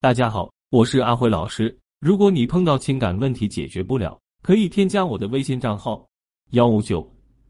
大家好，我是阿辉老师。如果你碰到情感问题解决不了，可以添加我的微信账号幺五九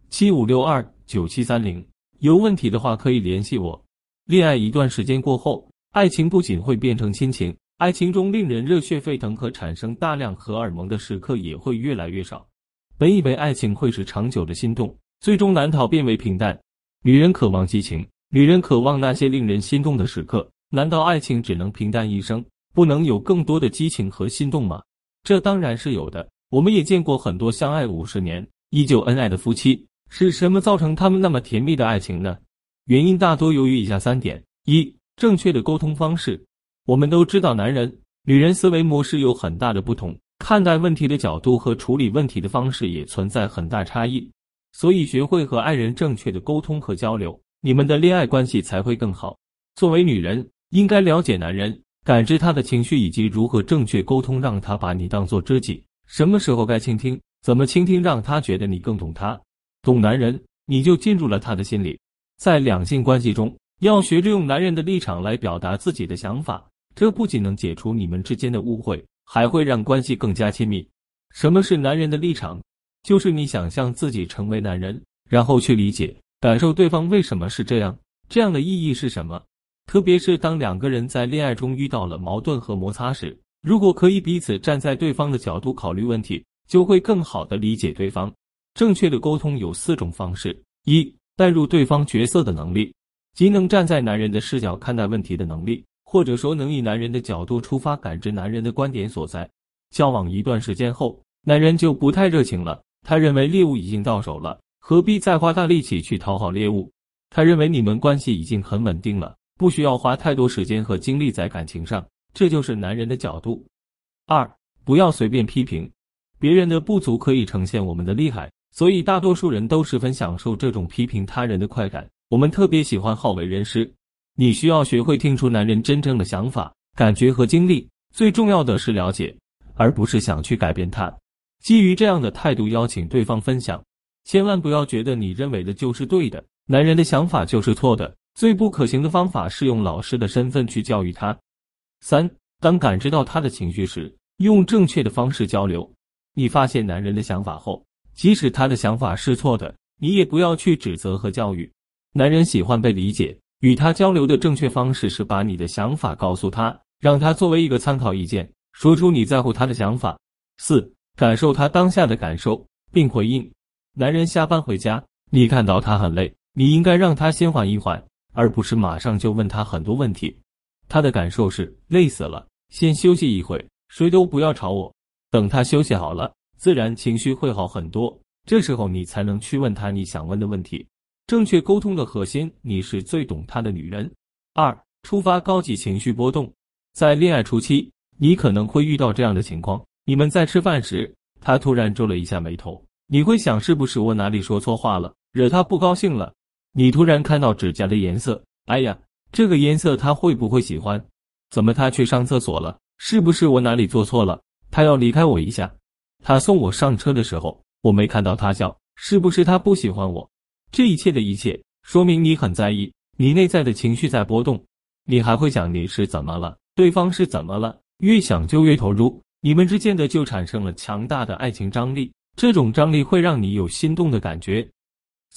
七五六二九七三零。有问题的话可以联系我。恋爱一段时间过后，爱情不仅会变成亲情，爱情中令人热血沸腾和产生大量荷尔蒙的时刻也会越来越少。本以为爱情会是长久的心动，最终难逃变为平淡。女人渴望激情，女人渴望那些令人心动的时刻。难道爱情只能平淡一生，不能有更多的激情和心动吗？这当然是有的。我们也见过很多相爱五十年依旧恩爱的夫妻，是什么造成他们那么甜蜜的爱情呢？原因大多由于以下三点：一、正确的沟通方式。我们都知道，男人、女人思维模式有很大的不同，看待问题的角度和处理问题的方式也存在很大差异。所以，学会和爱人正确的沟通和交流，你们的恋爱关系才会更好。作为女人，应该了解男人，感知他的情绪，以及如何正确沟通，让他把你当做知己。什么时候该倾听，怎么倾听，让他觉得你更懂他。懂男人，你就进入了他的心里。在两性关系中，要学着用男人的立场来表达自己的想法，这不仅能解除你们之间的误会，还会让关系更加亲密。什么是男人的立场？就是你想象自己成为男人，然后去理解、感受对方为什么是这样，这样的意义是什么。特别是当两个人在恋爱中遇到了矛盾和摩擦时，如果可以彼此站在对方的角度考虑问题，就会更好的理解对方。正确的沟通有四种方式：一、带入对方角色的能力，即能站在男人的视角看待问题的能力，或者说能以男人的角度出发，感知男人的观点所在。交往一段时间后，男人就不太热情了，他认为猎物已经到手了，何必再花大力气去讨好猎物？他认为你们关系已经很稳定了。不需要花太多时间和精力在感情上，这就是男人的角度。二，不要随便批评别人的不足，可以呈现我们的厉害，所以大多数人都十分享受这种批评他人的快感。我们特别喜欢好为人师。你需要学会听出男人真正的想法、感觉和经历，最重要的是了解，而不是想去改变他。基于这样的态度，邀请对方分享，千万不要觉得你认为的就是对的，男人的想法就是错的。最不可行的方法是用老师的身份去教育他。三，当感知到他的情绪时，用正确的方式交流。你发现男人的想法后，即使他的想法是错的，你也不要去指责和教育。男人喜欢被理解，与他交流的正确方式是把你的想法告诉他，让他作为一个参考意见，说出你在乎他的想法。四，感受他当下的感受并回应。男人下班回家，你看到他很累，你应该让他先缓一缓。而不是马上就问他很多问题，他的感受是累死了，先休息一会，谁都不要吵我。等他休息好了，自然情绪会好很多。这时候你才能去问他你想问的问题。正确沟通的核心，你是最懂他的女人。二，触发高级情绪波动，在恋爱初期，你可能会遇到这样的情况：你们在吃饭时，他突然皱了一下眉头，你会想是不是我哪里说错话了，惹他不高兴了？你突然看到指甲的颜色，哎呀，这个颜色他会不会喜欢？怎么他去上厕所了？是不是我哪里做错了？他要离开我一下。他送我上车的时候，我没看到他笑，是不是他不喜欢我？这一切的一切，说明你很在意，你内在的情绪在波动。你还会想你是怎么了？对方是怎么了？越想就越投入，你们之间的就产生了强大的爱情张力，这种张力会让你有心动的感觉。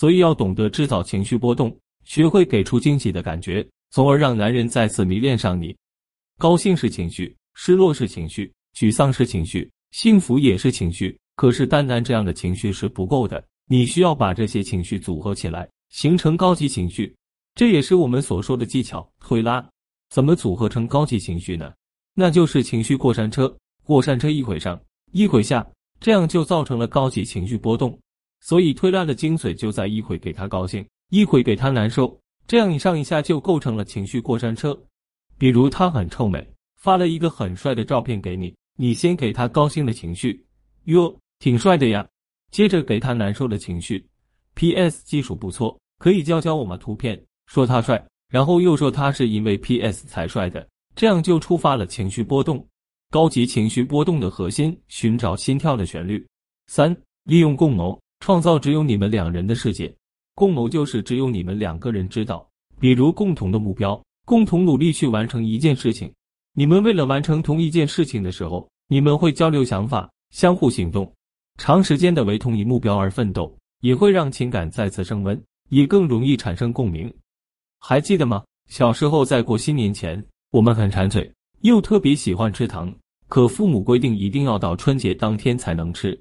所以要懂得制造情绪波动，学会给出惊喜的感觉，从而让男人再次迷恋上你。高兴是情绪，失落是情绪，沮丧是情绪，幸福也是情绪。可是单单这样的情绪是不够的，你需要把这些情绪组合起来，形成高级情绪。这也是我们所说的技巧推拉。怎么组合成高级情绪呢？那就是情绪过山车，过山车一会上，一会下，这样就造成了高级情绪波动。所以推拉的精髓就在一会给他高兴，一会给他难受，这样一上一下就构成了情绪过山车。比如他很臭美，发了一个很帅的照片给你，你先给他高兴的情绪，哟，挺帅的呀。接着给他难受的情绪，P.S. 技术不错，可以教教我吗？图片说他帅，然后又说他是因为 P.S. 才帅的，这样就触发了情绪波动。高级情绪波动的核心，寻找心跳的旋律。三，利用共谋。创造只有你们两人的世界，共谋就是只有你们两个人知道。比如共同的目标，共同努力去完成一件事情。你们为了完成同一件事情的时候，你们会交流想法，相互行动，长时间的为同一目标而奋斗，也会让情感再次升温，也更容易产生共鸣。还记得吗？小时候在过新年前，我们很馋嘴，又特别喜欢吃糖，可父母规定一定要到春节当天才能吃。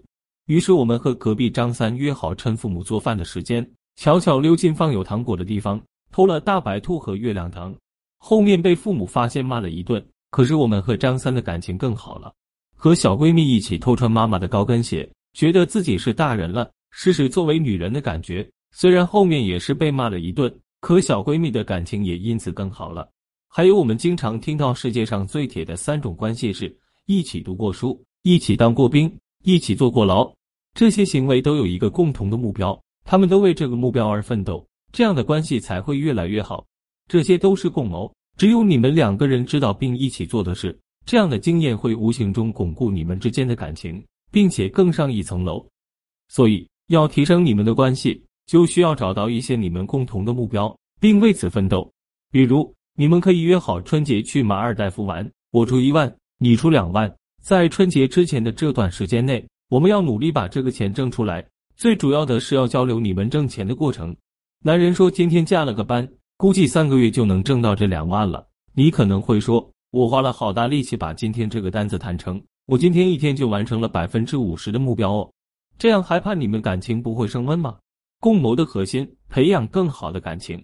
于是我们和隔壁张三约好，趁父母做饭的时间，悄悄溜进放有糖果的地方，偷了大白兔和月亮糖。后面被父母发现，骂了一顿。可是我们和张三的感情更好了，和小闺蜜一起偷穿妈妈的高跟鞋，觉得自己是大人了，试试作为女人的感觉。虽然后面也是被骂了一顿，可小闺蜜的感情也因此更好了。还有我们经常听到世界上最铁的三种关系是：一起读过书，一起当过兵，一起坐过牢。这些行为都有一个共同的目标，他们都为这个目标而奋斗，这样的关系才会越来越好。这些都是共谋。只有你们两个人知道并一起做的事，这样的经验会无形中巩固你们之间的感情，并且更上一层楼。所以，要提升你们的关系，就需要找到一些你们共同的目标，并为此奋斗。比如，你们可以约好春节去马尔代夫玩，我出一万，你出两万。在春节之前的这段时间内，我们要努力把这个钱挣出来。最主要的是要交流你们挣钱的过程。男人说：“今天加了个班。”估计三个月就能挣到这两万了。你可能会说，我花了好大力气把今天这个单子谈成，我今天一天就完成了百分之五十的目标哦，这样还怕你们感情不会升温吗？共谋的核心，培养更好的感情。